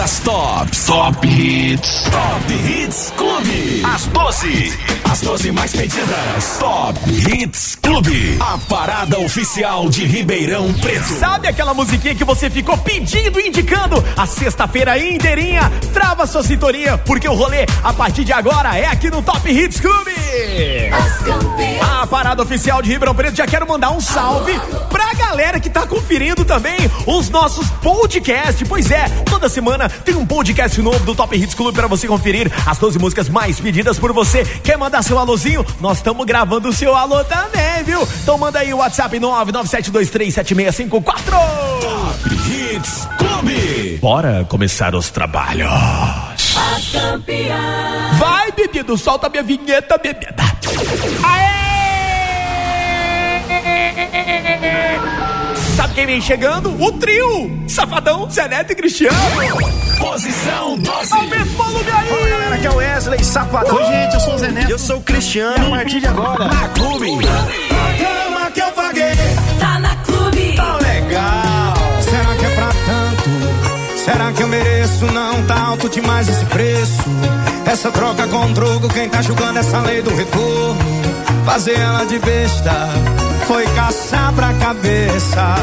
das tops. Top Hits. Top Hits Clube. As 12. As 12 mais pedidas. Top Hits Clube. A parada oficial de Ribeirão Preto. Sabe aquela musiquinha que você ficou pedindo e indicando? A sexta-feira inteirinha. Trava sua sintonia, porque o rolê a partir de agora é aqui no Top Hits Clube. A parada oficial de Ribeirão Preto. Já quero mandar um salve pra galera que tá conferindo também os nossos podcasts. Pois é, toda semana tem um podcast novo do Top Hits Clube pra você conferir as 12 músicas mais pedidas por você. Quer mandar seu alôzinho? Nós estamos gravando o seu alô também, viu? Então manda aí o WhatsApp 997237654. Top Hits Clube. Bora começar os trabalhos. Vai, bebido, solta minha vinheta, bebida. Aê! Sabe quem vem chegando? O trio! Safadão, Zé Neto e Cristiano. Posição 12. Aumenta o volume aí! Fala galera, aqui é o Wesley Safadão. Oi, gente, eu sou o Zé Neto. Eu sou o Cristiano. A partir de agora, Na Clube. Cama que eu paguei, Tá na clube. tá legal. Será que é pra tanto? Será que eu mereço? Não tá alto demais esse preço. Essa troca com drogo, quem tá julgando essa lei do retorno? Fazer ela de besta foi caçar pra cabeça.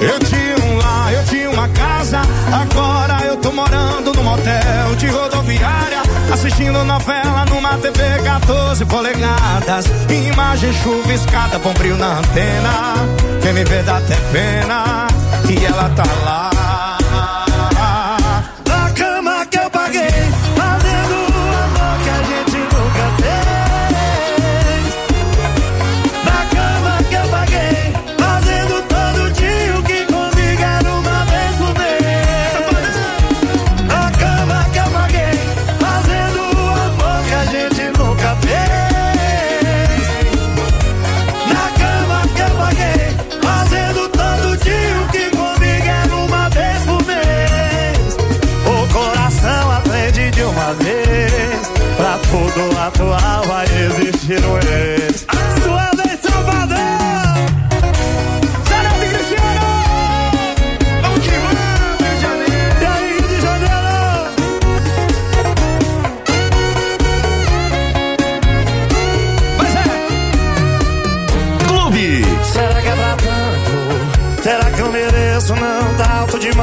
Eu tinha um lar, eu tinha uma casa. Agora eu tô morando num motel de rodoviária. Assistindo novela numa TV 14 polegadas. Imagem chuviscada, bombril na antena. Quem me vê dá até pena. E ela tá lá. Tudo atual vai existir um ex.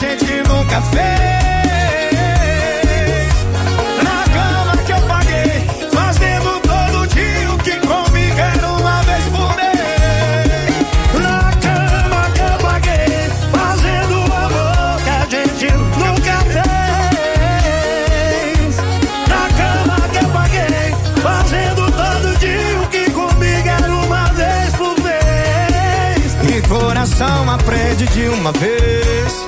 Gente nunca fez. Na cama que eu paguei, fazendo todo dia o que comigo era uma vez por mês. Na cama que eu paguei, fazendo amor que a gente nunca fez. Na cama que eu paguei, fazendo todo dia o que comigo era uma vez por mês. E coração aprende de uma vez.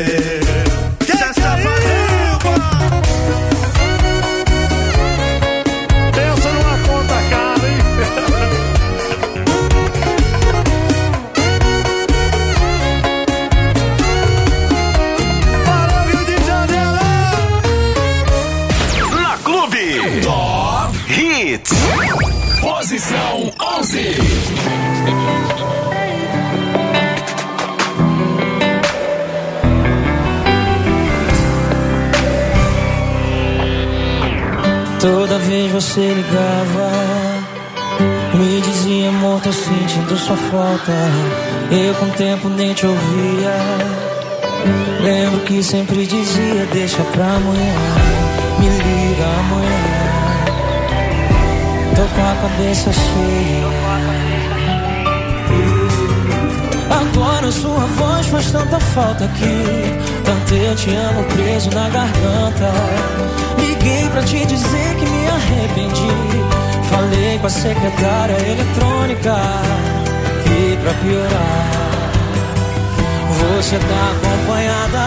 Me dizia amor, tô sentindo sua falta. Eu com o tempo nem te ouvia. Lembro que sempre dizia, deixa pra amanhã, me liga amanhã. Tô com a cabeça cheia. Agora sua voz faz tanta falta aqui. Tanto eu te amo preso na garganta. Liguei pra te dizer que me arrependi. Falei com a secretária eletrônica. E pra piorar, você tá acompanhada.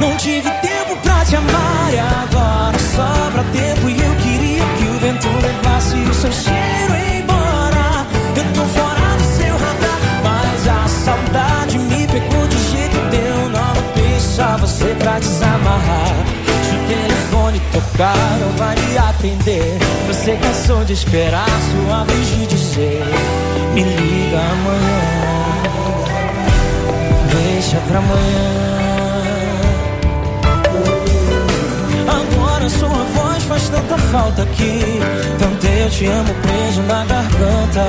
Não tive tempo pra te amar e agora sobra tempo. E eu queria que o vento levasse o seu cheiro embora. Eu tô fora do seu radar, mas a saudade me pegou de jeito deu. Não deixa você pra desamarrar. Telefone tocar, não vai me atender. Você cansou de esperar sua vez de dizer: Me liga amanhã. Deixa pra amanhã. Agora sua voz faz tanta falta aqui. Tanto eu te amo preso na garganta.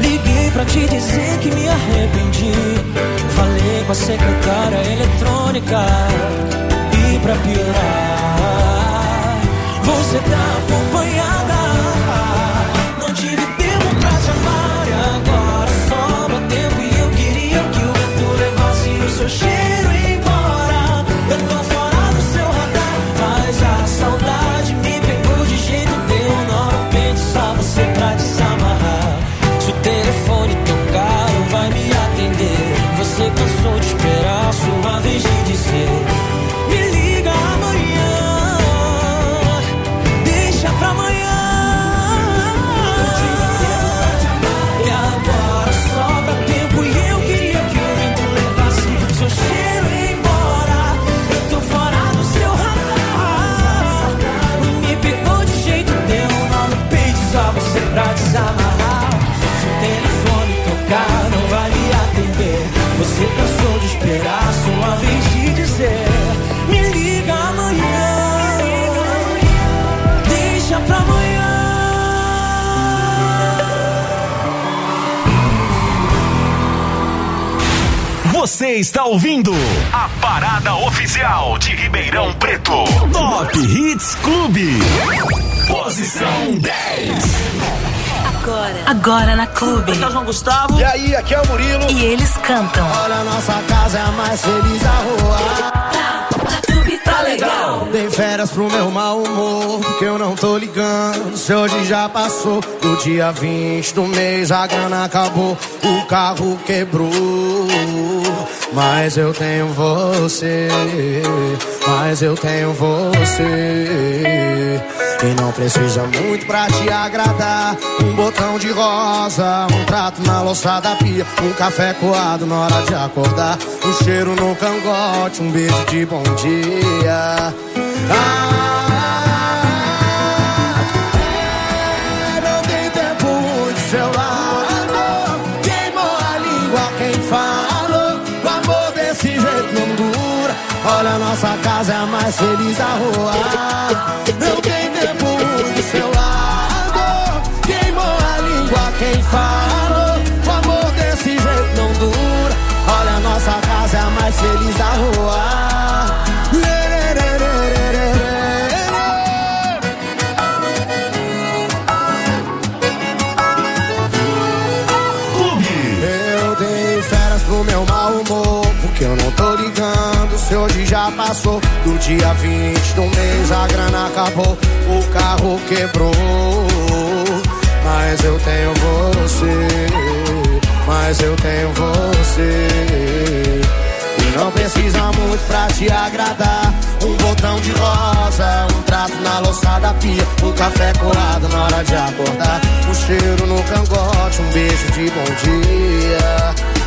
Liguei pra te dizer que me arrependi. Falei com a secretária eletrônica. Pra piorar, você tá acompanhada. Ouvindo a parada oficial de Ribeirão Preto. Top Hits Clube. Posição 10. Agora, agora na Clube. João Gustavo E aí, aqui é o Murilo. E eles cantam. Olha, nossa casa é a mais feliz da rua. Legal. Dei férias pro meu mau humor, porque eu não tô ligando. Se hoje já passou, do dia 20 do mês a grana acabou, o carro quebrou. Mas eu tenho você, mas eu tenho você. E não precisa muito pra te agradar. Um botão de rosa, um prato na louça da pia, um café coado na hora de acordar, um cheiro no cangote, um beijo de bom dia. Ah, é, não tem tempo de seu lado. Queimou a língua quem falou. O amor desse jeito não dura. Olha, nossa casa é a mais feliz da rua. Feliz da rua. Eu dei férias pro meu mau humor, porque eu não tô ligando se hoje já passou. Do dia 20 do mês a grana acabou, o carro quebrou. Mas eu tenho você, mas eu tenho você. Não precisa muito pra te agradar. Um botão de rosa, um trato na louça da pia, um café colado na hora de acordar. Um cheiro no cangote, um beijo de bom dia.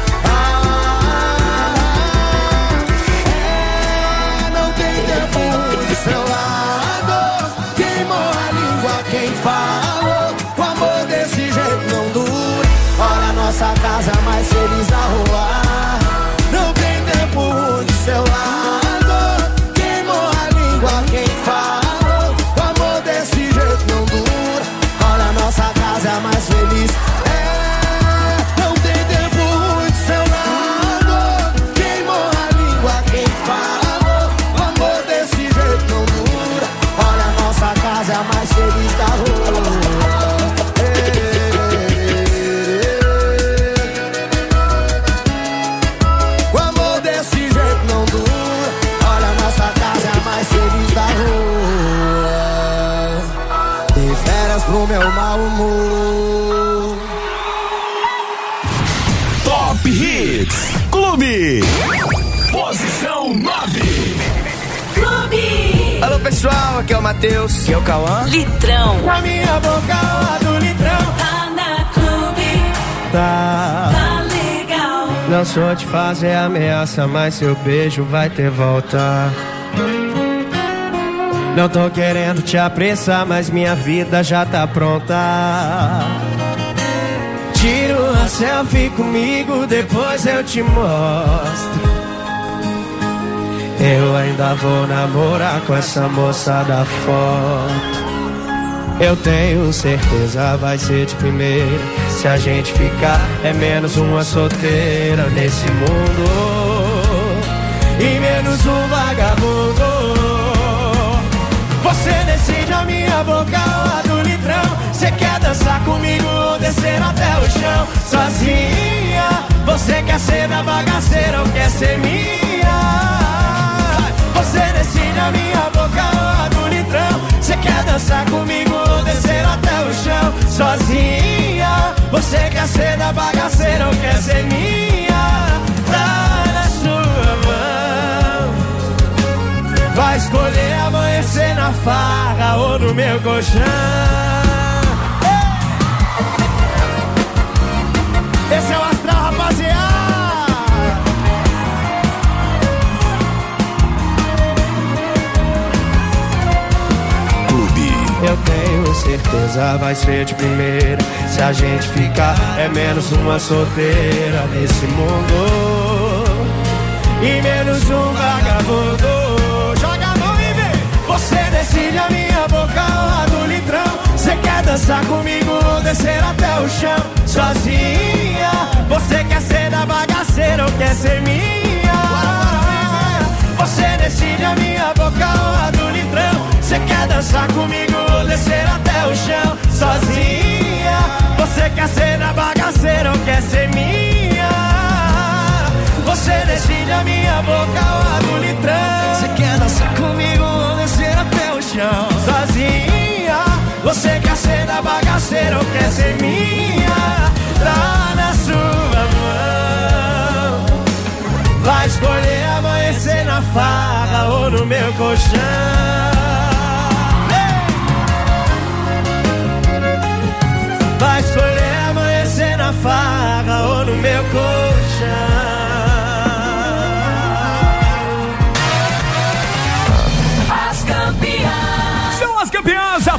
Matheus. Aqui é o Cauã. Litrão. Na minha boca, lá do litrão. Tá na clube. Tá. Tá legal. Não sou te fazer ameaça, mas seu beijo vai ter volta. Não tô querendo te apressar, mas minha vida já tá pronta. Tira uma selfie comigo, depois eu te mostro. Eu ainda vou namorar com essa moça da foto. Eu tenho certeza vai ser de primeira. Se a gente ficar, é menos uma solteira nesse mundo. E menos um vagabundo. Você decide a minha boca lá do litrão. Você quer dançar comigo ou descer até o chão? Sozinha, você quer ser da bagaceira ou quer ser minha? Você decide a minha boca lá do litrão. Você quer dançar comigo ou descer até o chão? Sozinha, você quer ser da bagaceira ou quer ser minha? Tá na sua mão. Vai escolher amanhecer na farra ou no meu colchão. Tenho certeza vai ser de primeira. Se a gente ficar, é menos uma solteira nesse mundo. E menos um vagabundo. Joga a mão e vem. Você decide a minha boca lá do litrão. Você quer dançar comigo ou descer até o chão? Sozinha. Você quer ser da bagaceira ou quer ser minha? Você decide a minha boca lá do litrão. Você quer dançar comigo descer até o chão? Sozinha. Você quer ser da bagaceira ou quer ser minha? Você decide a minha boca lá do litrão. Você quer dançar comigo ou descer até o chão? Sozinha. Você quer ser da bagaceira ou quer ser minha? Tá na sua mão. Vai escolher amanhecer na farra ou no meu colchão. Farra ou no meu colchão.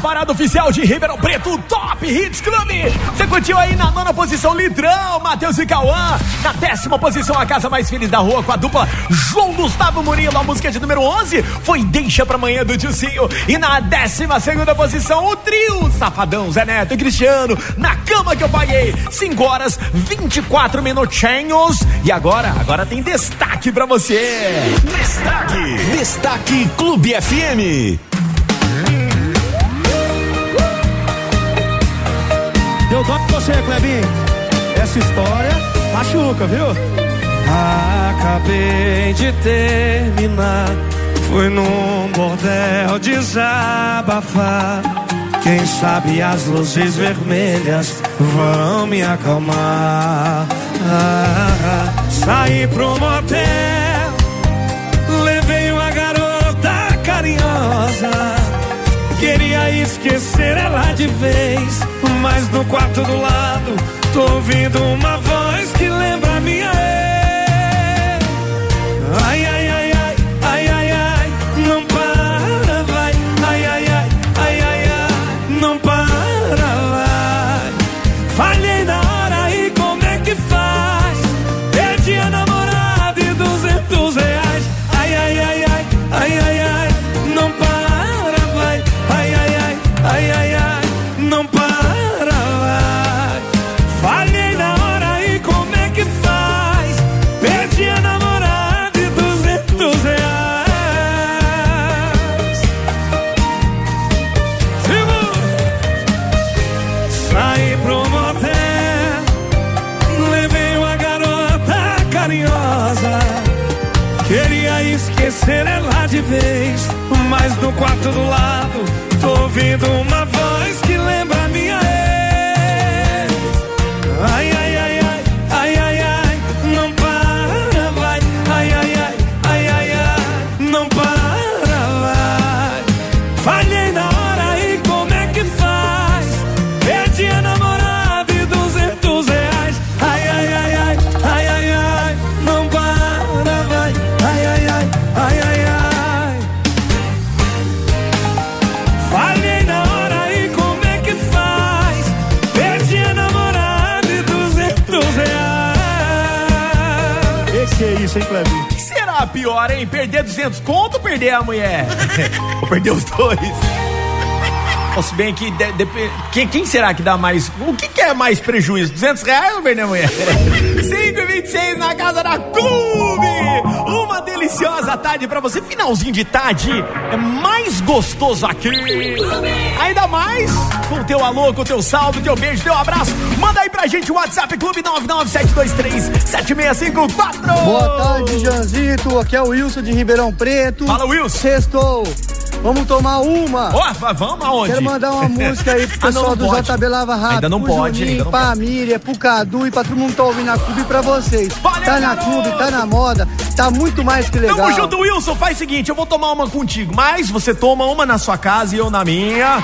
Parada oficial de Ribeirão Preto, Top Hits Clube. Você curtiu aí na nona posição Litrão, Matheus e Cauã. Na décima posição, a casa mais feliz da rua com a dupla João Gustavo Murilo. A música de número 11 foi Deixa Pra Manhã do Tiocinho. E na décima segunda posição, o trio Safadão, Zé Neto e Cristiano. Na cama que eu paguei, 5 horas 24 minutinhos. E agora, agora tem destaque pra você. Destaque. Destaque Clube FM. Dó pra você, Clebinho. Essa história machuca, viu? Acabei de terminar. Fui num bordel desabafar. Quem sabe as luzes vermelhas vão me acalmar. Ah, saí pro motel, Esquecer ela de vez, mas no quarto do lado tô ouvindo uma voz que lembra minha ex. Ai, ai, vez, mas no quarto do lado tô ouvindo uma voz você, hein, Cleber? O que será pior, hein? Perder 200 conto ou perder a mulher? ou perder os dois? Ou se bem que de, de, quem, quem, será que dá mais? O que, que é mais prejuízo? 200 reais ou perder a mulher? 5 e 26 na casa da Clube! Deliciosa tarde pra você. Finalzinho de tarde é mais gostoso aqui. Ainda mais com o teu alô, com o teu salve, teu beijo, teu abraço. Manda aí pra gente o WhatsApp Clube 997237654. Boa tarde, Janzito. Aqui é o Wilson de Ribeirão Preto. Fala, Wilson. Sextou. Vamos tomar uma. Ó, vamos aonde? Quero mandar uma música aí pro pessoal ah, não, não do JB Lava Rápido. Ainda não pro pode, Juninho, ainda não pra pode. Miriam, pro Cadu e pra todo mundo que tá ouvindo na clube e pra vocês. Valeu, tá na clube, tá na moda, tá muito mais que legal. Tamo junto, Wilson. Faz o seguinte, eu vou tomar uma contigo, mas você toma uma na sua casa e eu na minha.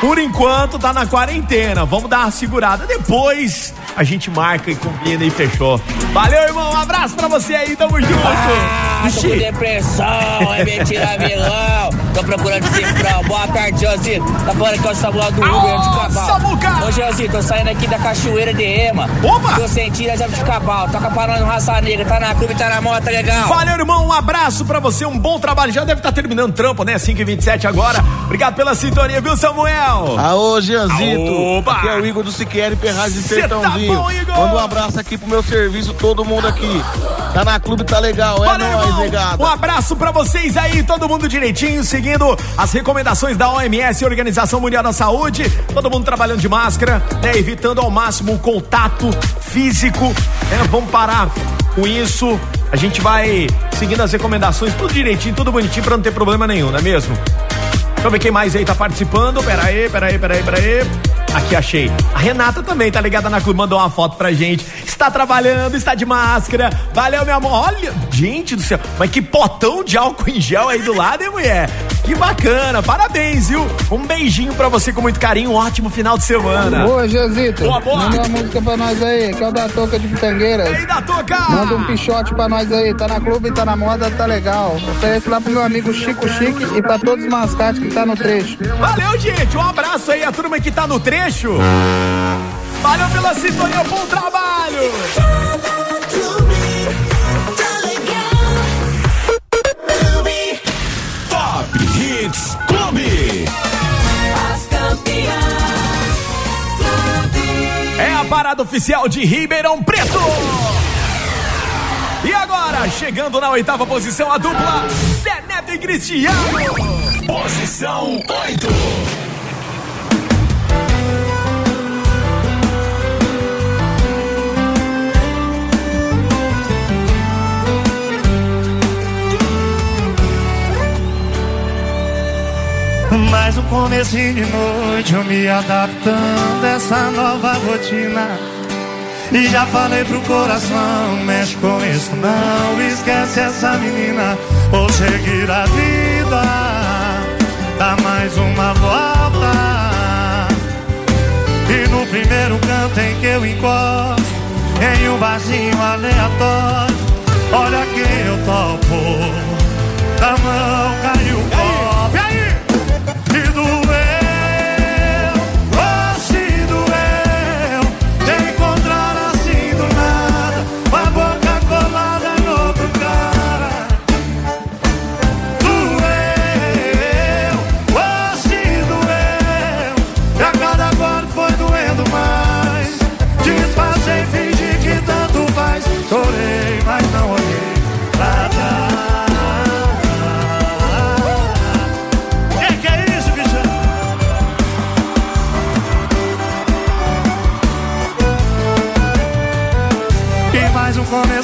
Por enquanto tá na quarentena. Vamos dar uma segurada. Depois a gente marca e combina e fechou. Valeu, irmão. Um abraço pra você aí. Tamo junto. Ah, tô com depressão, é mentira, vilão. Tô procurando cifrão. Boa tarde, Josi. Tá falando que é o Samuel do Uber de Cabal. Samuca! Ô, Josi, tô saindo aqui da Cachoeira de Ema. Opa! Tô sentindo a de Cabal. Toca pra nós no Raça Negra. Tá na clube, tá na moto, tá legal. Valeu, irmão. Um abraço pra você. Um bom trabalho. Já deve estar tá terminando trampo, né? 5h27 agora. Obrigado pela sintonia, viu, Samuel? Aô, Gianzito. Opa! Aqui é o Igor do Siqueira Ferraz de tá Sertãozinho. Igor? Manda um abraço aqui pro meu serviço, todo mundo aqui. Tá na clube, tá legal. É Valeu, nóis, negado. Um abraço pra vocês aí, todo mundo direitinho, seguindo as recomendações da OMS, Organização Mundial da Saúde. Todo mundo trabalhando de máscara, né? Evitando ao máximo o contato físico. Né? Vamos parar com isso. A gente vai seguindo as recomendações, tudo direitinho, tudo bonitinho pra não ter problema nenhum, não é mesmo? Deixa eu ver quem mais aí tá participando. Pera aí, pera aí, pera aí, pera aí. Aqui achei. A Renata também tá ligada na clube, mandou uma foto pra gente. Está trabalhando, está de máscara. Valeu, meu amor. Olha, gente do céu, mas que potão de álcool em gel aí do lado, hein, mulher? Que bacana, parabéns, viu? Um beijinho pra você com muito carinho, um ótimo final de semana. Boa, Josito. Boa, boa. Manda uma música pra nós aí, que é o da Toca de Pitangueiras. Ei, da Toca! Manda um pichote pra nós aí, tá na clube, tá na moda, tá legal. Oferece lá pro meu amigo Chico Chique e pra todos os mascates que tá no trecho. Valeu, gente. Um abraço aí a turma que tá no trecho. Valeu pela sintonia, bom trabalho. Parada oficial de Ribeirão Preto. E agora, chegando na oitava posição, a dupla Zé Neto e Cristiano. Posição 8. Mais um comecinho de noite, eu me adaptando a essa nova rotina. E já falei pro coração, mexe com isso não, esquece essa menina, vou seguir a vida, dá mais uma volta. E no primeiro canto em que eu encosto, em um barzinho aleatório, olha quem eu topo, da mão caiu o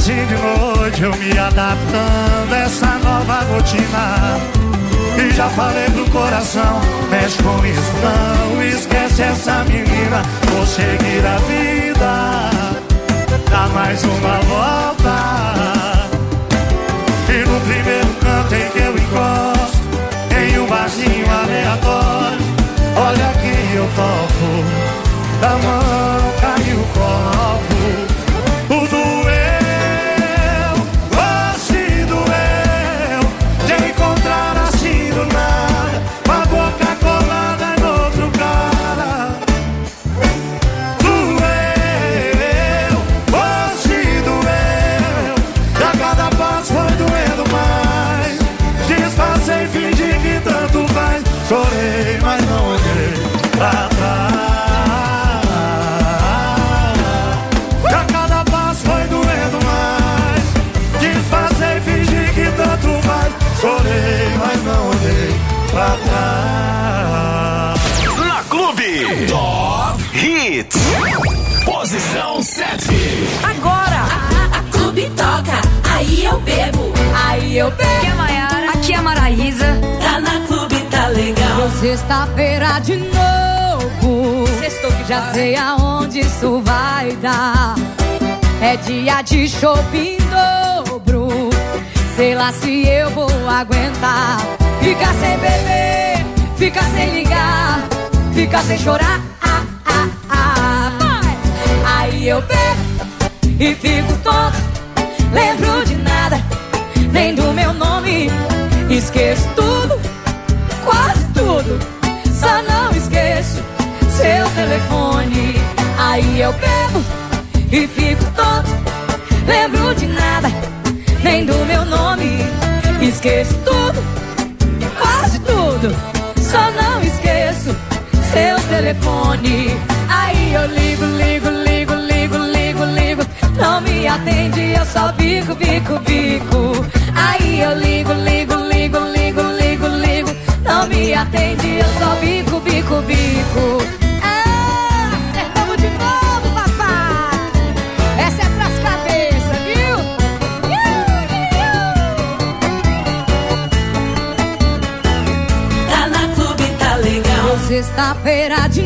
comecinho de noite, eu me adaptando a essa nova rotina. E já falei pro coração, mexe com isso não, esquece essa menina, vou seguir a vida, dá mais uma volta. E no primeiro canto em que eu encosto Em um barzinho aleatório Olha quem eu topo Da mão Posição 7. Agora a, a clube toca, aí eu bebo, aí eu bebo. Aqui é a Maiara, aqui é a Maraísa. Tá na clube, tá legal. Sexta-feira de novo. Sextou que Já sei aonde isso vai dar. É dia de shopping dobro. Sei lá se eu vou aguentar. Ficar sem beber, ficar sem ligar, ficar sem chorar. Aí eu bebo e fico tonto. Lembro de nada, nem do meu nome. Esqueço tudo quase tudo. Só não esqueço seu telefone. Aí eu bebo e fico tonto. Lembro de nada, nem do meu nome. Esqueço tudo, quase tudo. Só não esqueço seu telefone. Aí eu ligo, ligo. Não me atende, eu só bico, bico, bico. Aí eu ligo, ligo, ligo, ligo, ligo, ligo. Não me atende, eu só bico, bico, bico. Ah, acertamos de novo, papai. Essa é pras cabeças, viu? Tá na clube, tá legal. Sexta-feira de.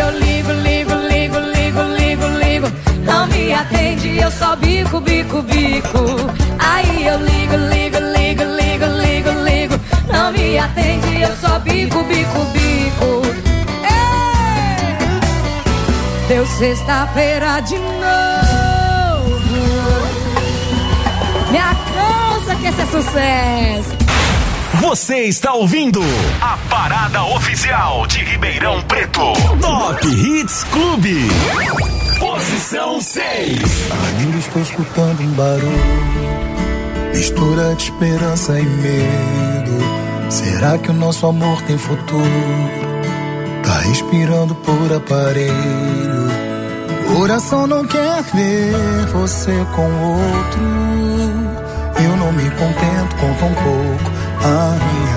Eu ligo, ligo, ligo, ligo, ligo, ligo. Não me atende, eu só bico, bico, bico. Aí eu ligo, ligo, ligo, ligo, ligo, ligo. Não me atende, eu só bico, bico, bico. Ei! Deu sexta-feira de novo. Me alcança que esse é sucesso. Você está ouvindo a parada oficial de Ribeirão Preto. Top Hits Clube. Posição 6. Ainda estou escutando um barulho, mistura de esperança e medo. Será que o nosso amor tem futuro? Tá respirando por aparelho. Coração não quer ver você com outro. Eu não me contento com tão pouco ainda.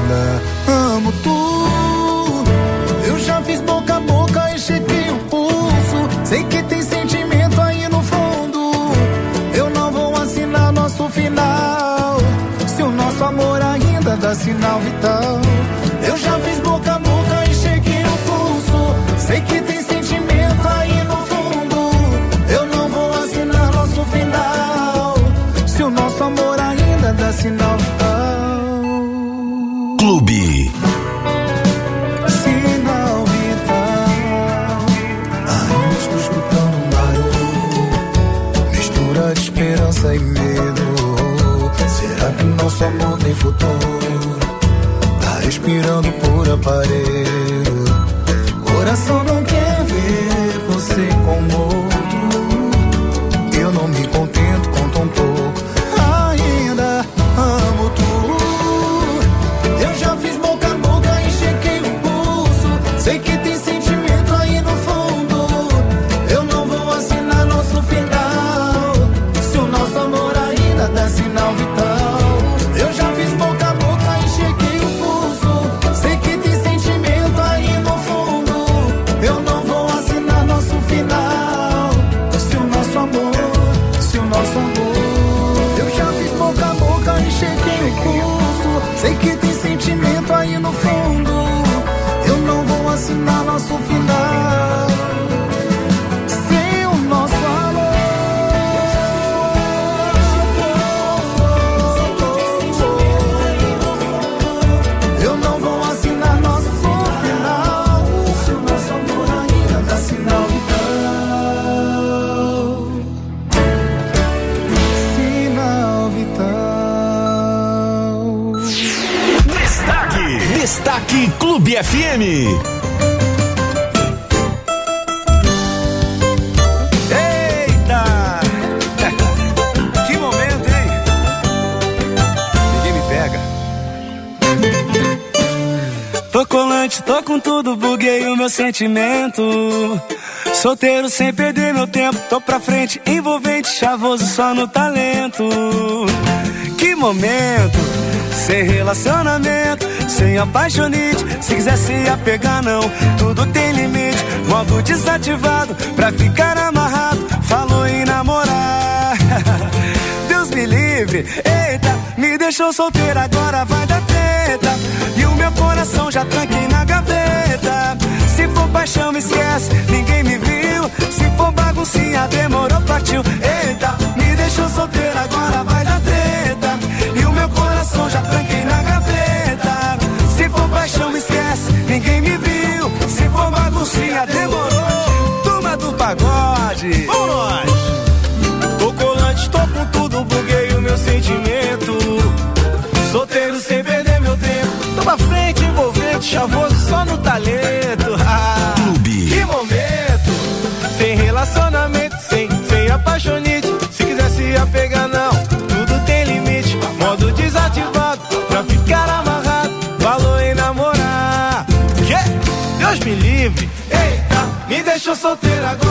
Nosso final. Sem o nosso amor. Eu não vou assinar nosso final. Se o nosso amor ainda dá sinal vital. Sinal vital. Destaque, Destaque Clube FM. Com tudo, buguei o meu sentimento. Solteiro sem perder meu tempo, tô pra frente, envolvente, chavoso só no talento. Que momento, sem relacionamento, sem apaixonite. Se quiser se apegar, não, tudo tem limite. Modo desativado, pra ficar amarrado, falou em namorar. Deus me livre, eita, me deixou solteiro, agora vai dar treta. Coração já tranquei na gaveta. Se for paixão, me esquece, ninguém me viu. Se for baguncinha, demorou, partiu. Eita, me deixou solteiro, agora vai dar treta. E o meu coração já tranquei na gaveta. Se for paixão, me esquece, ninguém me viu. Se for baguncinha, demorou. Turma do pagode, vamos nós. Tô colante, tô com tudo, buguei chavoso só no talento. Ah, Que momento, sem relacionamento, sem, sem apaixonite. Se quiser se apegar, não, tudo tem limite. Modo desativado, pra ficar amarrado. Falou em namorar. Que? Deus me livre. Eita, me deixou solteiro, agora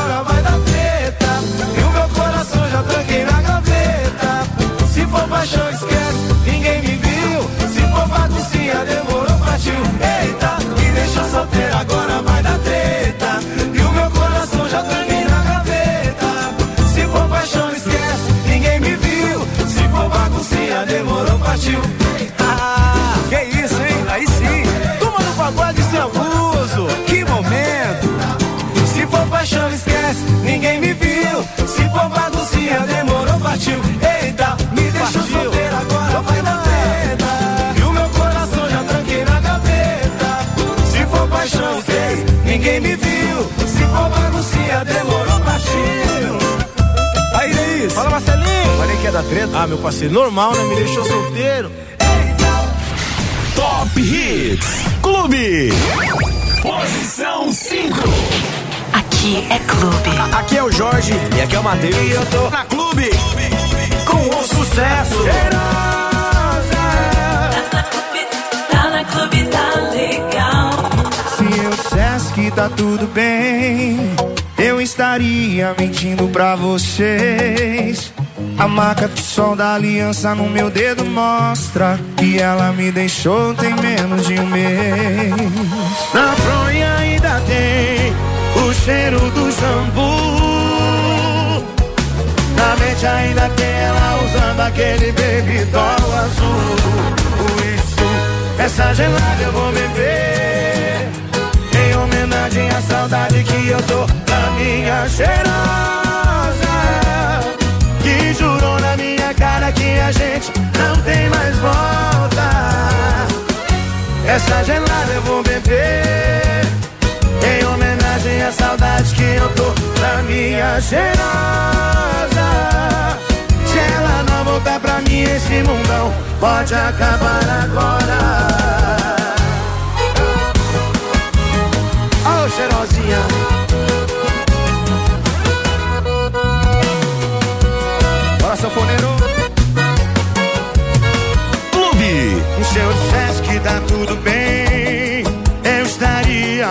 Eita, me deixou solteiro, agora vai dar treta. E o meu coração já tranquei na gaveta. Se for paixão, esquece, ninguém me viu. Se for baguncinha, demorou, partiu. Aí, é isso. Fala, Marcelinho. Falei que ia dar treta. Ah, meu parceiro, normal, né? Me deixou solteiro. Top Hits Clube. Posição 5. Aqui é clube. Aqui é o Jorge e aqui é o Matheus. E eu tô na clube com o sucesso. Tá na clube, tá legal. Se eu dissesse que tá tudo bem, eu estaria mentindo pra vocês. A marca do sol da aliança no meu dedo mostra que ela me deixou tem menos de um mês. Na fronha ainda tem o cheiro do shampoo. Na mente ainda tem ela usando aquele baby doll azul. Isso, essa gelada eu vou beber. Em homenagem à saudade que eu tô da minha cheirosa. Que jurou na minha cara que a gente não tem mais volta. Essa gelada eu vou beber. Em homenagem à saudade que eu tô da minha cheirosa. Se ela não voltar pra mim, esse mundão pode acabar agora. Ô cheirosinha. Bora, sanfoneiro. Clube. Se eu dissesse que tá tudo bem,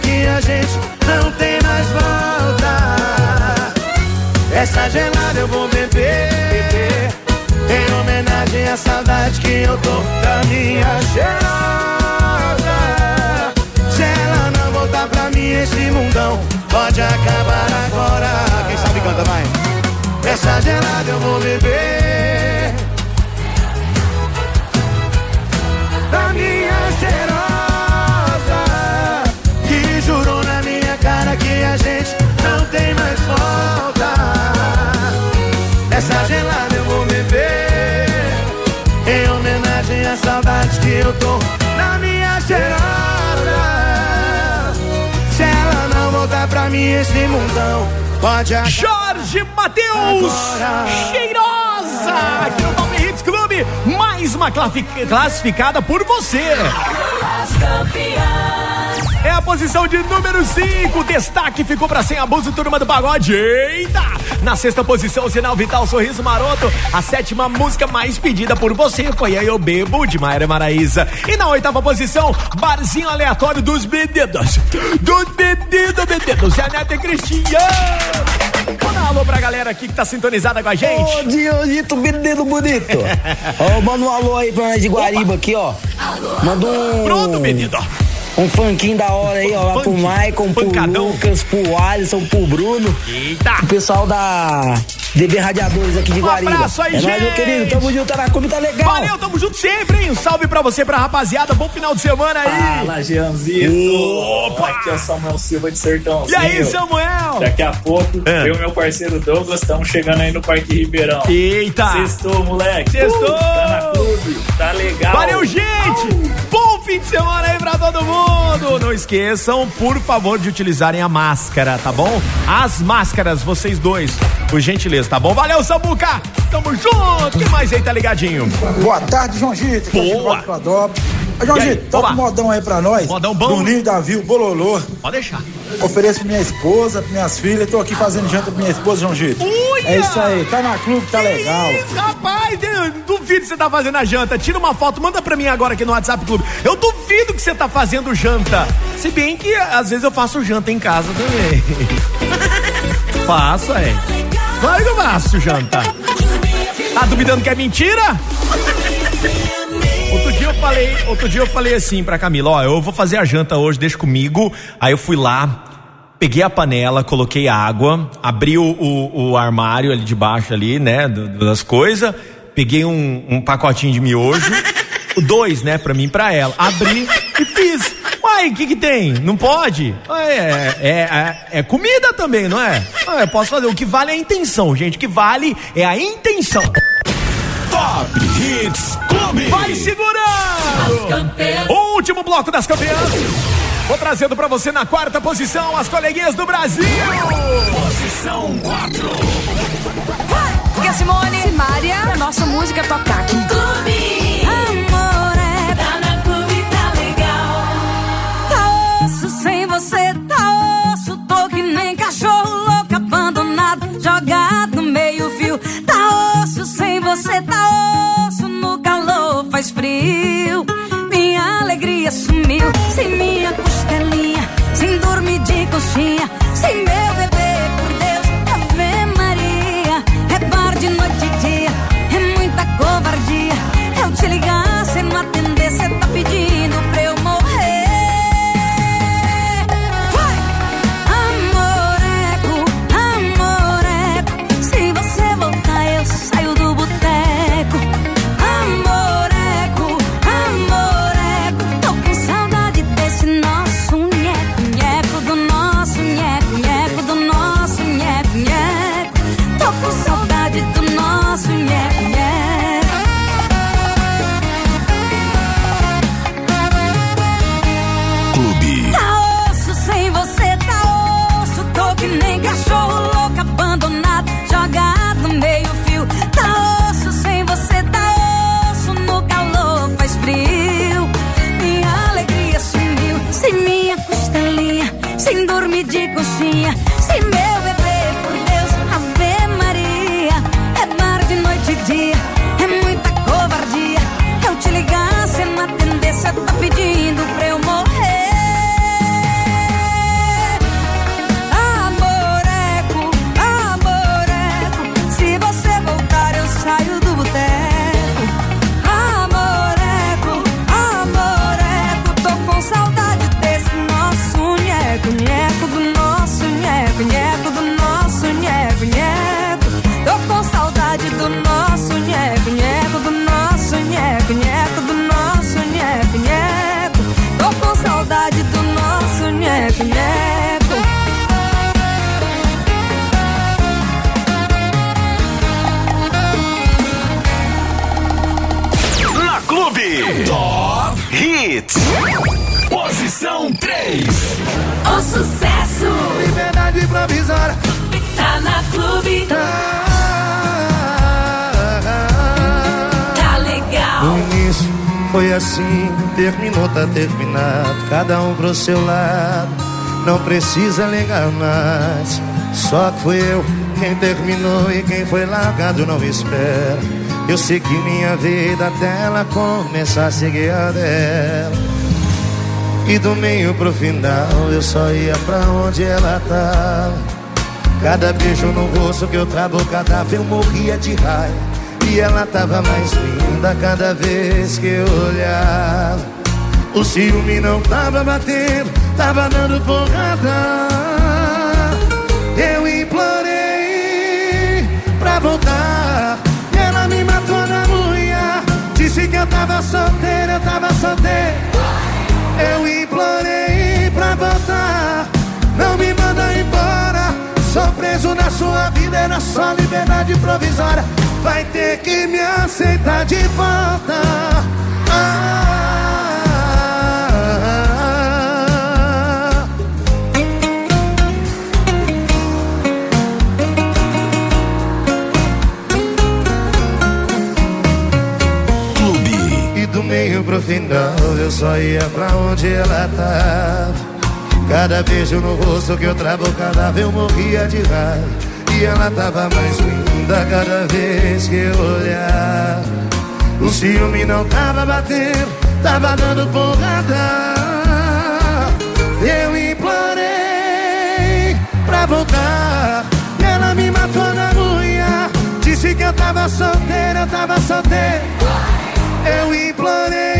Que a gente não tem mais volta. Essa gelada eu vou beber. Em homenagem à saudade que eu tô da minha cheirosa. Se ela não voltar pra mim, esse mundão pode acabar agora. Quem sabe canta, vai. Essa gelada eu vou beber. Eu tô na minha cheirosa. Se ela não voltar pra mim, esse mundão pode acabar. Jorge Matheus, cheirosa, aqui no Top Hits Clube, mais uma classificada por você. É a posição de número 5. Destaque ficou pra Sem Abuso, turma do pagode. Eita! Na sexta posição, Sinal Vital, Sorriso Maroto. A sétima música mais pedida por você foi Aí Eu Bebo, de Maíra Maraíza. E na oitava posição, Barzinho Aleatório dos Bebidos. Dos Bebidos, Bebidos. É a Neta Cristiano. Manda um alô pra galera aqui que tá sintonizada com a gente. Ô, Dionito, menino bonito. Ó, manda um alô aí pra nós de Guariba aqui, ó. Manda um. Pronto, menino. Um funkinho da hora aí, ó. Lá pro Maicon, pro Lucas, pro Alisson, pro Bruno. Eita. O pessoal da DB Radiadores aqui de Um Guariba. abraço aí, é nóis, meu gente. querido. Tamo junto, tá na clube, tá legal. Valeu, tamo junto sempre, hein? Um salve pra você, pra rapaziada. Bom final de semana aí. Fala, Jeanzito. Opa! Aqui é o Samuel Silva de Sertãozinho. E aí, Samuel? Daqui a pouco, É. eu e meu parceiro Douglas estamos chegando aí no Parque Ribeirão. Eita! Sextou, moleque. Sextou! Uh, tá na clube, tá legal. Valeu, gente! Bom fim de semana aí pra todo mundo! Não esqueçam, por favor, de utilizarem a máscara, tá bom? As máscaras, vocês dois, por gentileza, tá bom? Valeu, Samuca! Tamo junto! Quem mais aí tá ligadinho? Boa tarde, João Gito. Boa. E Gito, toca um modão aí pra nós. Modão bom. Bruninho, Davi, o Bololô. Pode deixar. Ofereço pra minha esposa, pra minhas filhas. Tô aqui fazendo janta pra minha esposa, João Gito. É isso aí, tá na clube, tá legal. Isso, rapaz, duvido que você tá fazendo a janta. Tira uma foto, manda pra mim agora aqui no WhatsApp Clube. Eu duvido que você tá fazendo janta. Se bem que às vezes eu faço janta em casa também. faço, é. Claro que eu faço janta. Tá duvidando que é mentira? Falei, outro dia eu falei assim pra Camila, ó, eu vou fazer a janta hoje, deixa comigo. Aí eu fui lá, peguei a panela, coloquei água, abri o, o, o armário ali de baixo ali, né, das coisas, peguei um, um pacotinho de miojo, dois, né, pra mim e pra ela, abri e fiz. Uai, o que que tem? Não pode? É, é, é, é comida também, não é? Eu posso fazer. O que vale é a intenção, gente. O que vale é a intenção. Top Hits Clube. Vai segurando! O último bloco das campeãs. Vou trazendo pra você na quarta posição as coleguinhas do Brasil. Posição 4. Porque a Simone, Simária, a nossa música tocar aqui. Clube. Amore. Tá na clube, tá legal. Tá osso sem você, tá osso. Tô que nem cachorro louco, abandonado, jogado no meio fio. Tá osso sem você, tá osso. Faz frio. Minha alegria sumiu, sem minha costelinha, sem dormir de coxinha, sem meu bebê, por Deus, Ave Maria. É bar de noite e dia, é muita covardia. Eu te ligar, Posição 3. O sucesso Liberdade provisória. tá na clube. Tá legal. No início foi assim, terminou, tá terminado. Cada um pro seu lado, não precisa ligar mais. Só que fui eu quem terminou e quem foi largado não espera. Eu sei que minha vida até ela começar a seguir a dela. E do meio pro final eu só ia pra onde ela tava. Cada beijo no rosto que eu travo cadáver eu morria de raiva. E ela tava mais linda cada vez que eu olhava. O ciúme não tava batendo, tava dando porrada. Eu implorei pra voltar. E ela me matou na unha. Disse que eu tava solteiro, eu tava solteiro. Eu implorei pra voltar. Não me manda embora. Sou preso na sua vida, era só liberdade provisória. Vai ter que me aceitar de volta. Ah, pro final eu só ia pra onde ela tava. Cada beijo no rosto que eu travo o cadáver eu morria de raiva. E ela tava mais linda cada vez que eu olhava. O ciúme não tava batendo, tava dando porrada. Eu implorei pra voltar. E ela me matou na unha. Disse que eu tava solteiro, eu tava solteiro. Eu implorei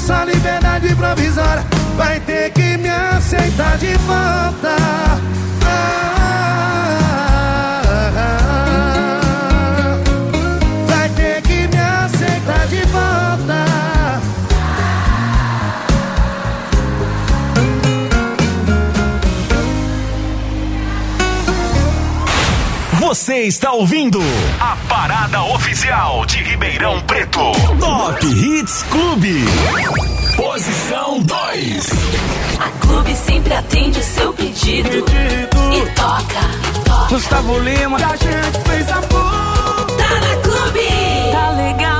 Só liberdade provisória. Vai ter que me aceitar de volta. Vai ter que me aceitar de volta. Você está ouvindo a parada oficial de Ribeirão Preto. Top Hits Clube. Posição 2. A clube sempre atende o seu pedido. E toca. Gustavo Lima. A gente fez amor. Tá na clube. Tá legal.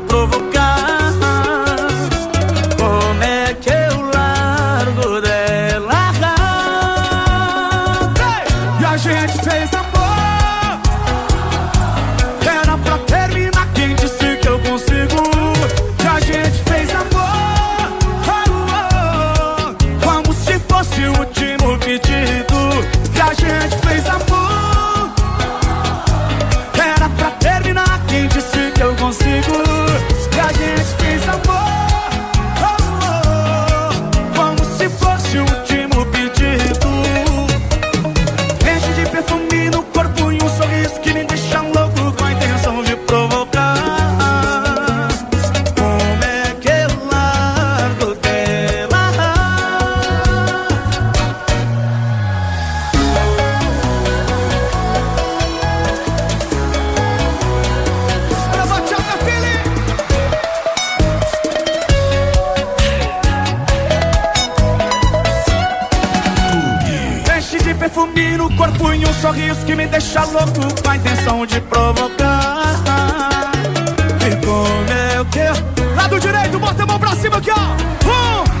no corpo e um sorriso que me deixa louco com a intenção de provocar. E como eu... Lado direito, bota a mão pra cima aqui, ó. Um,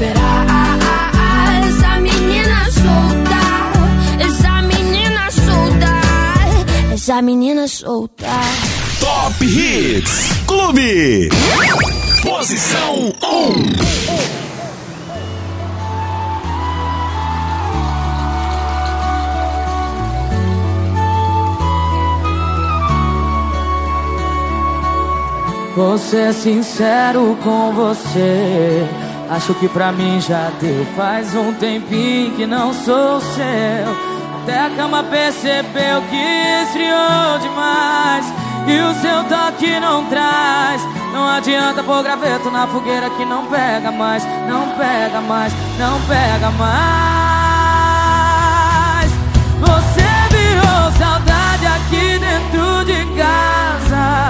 superar. Essa menina solta. Essa menina solta. Essa menina solta. Top Hits Clube. Posição 1. Vou ser sincero com você. Acho que pra mim já deu. Faz um tempinho que não sou seu. Até a cama percebeu que esfriou demais. E o seu toque não traz. Não adianta pôr graveto na fogueira que não pega mais. Não pega mais, não pega mais. Você virou saudade aqui dentro de casa.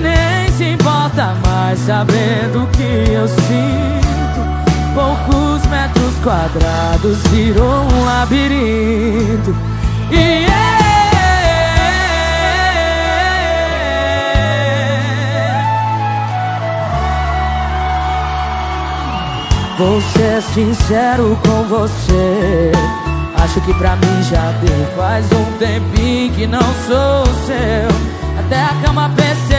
nem se importa mais sabendo que eu sinto. Poucos metros quadrados virou um labirinto. E eu Vou ser sincero com você Acho que pra mim já deu Faz um tempinho que não sou seu Até a cama pensa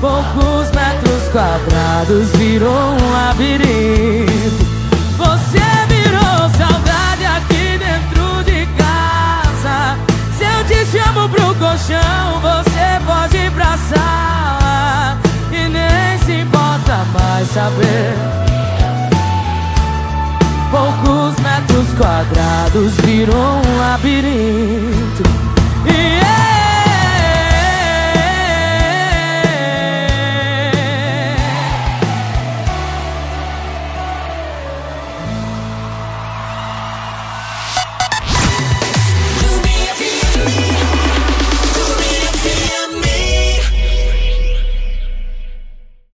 Poucos metros quadrados virou um labirinto. Você virou saudade aqui dentro de casa. Se eu te chamo pro colchão, você pode ir pra sala. E nem se importa mais saber. Poucos metros quadrados virou um labirinto.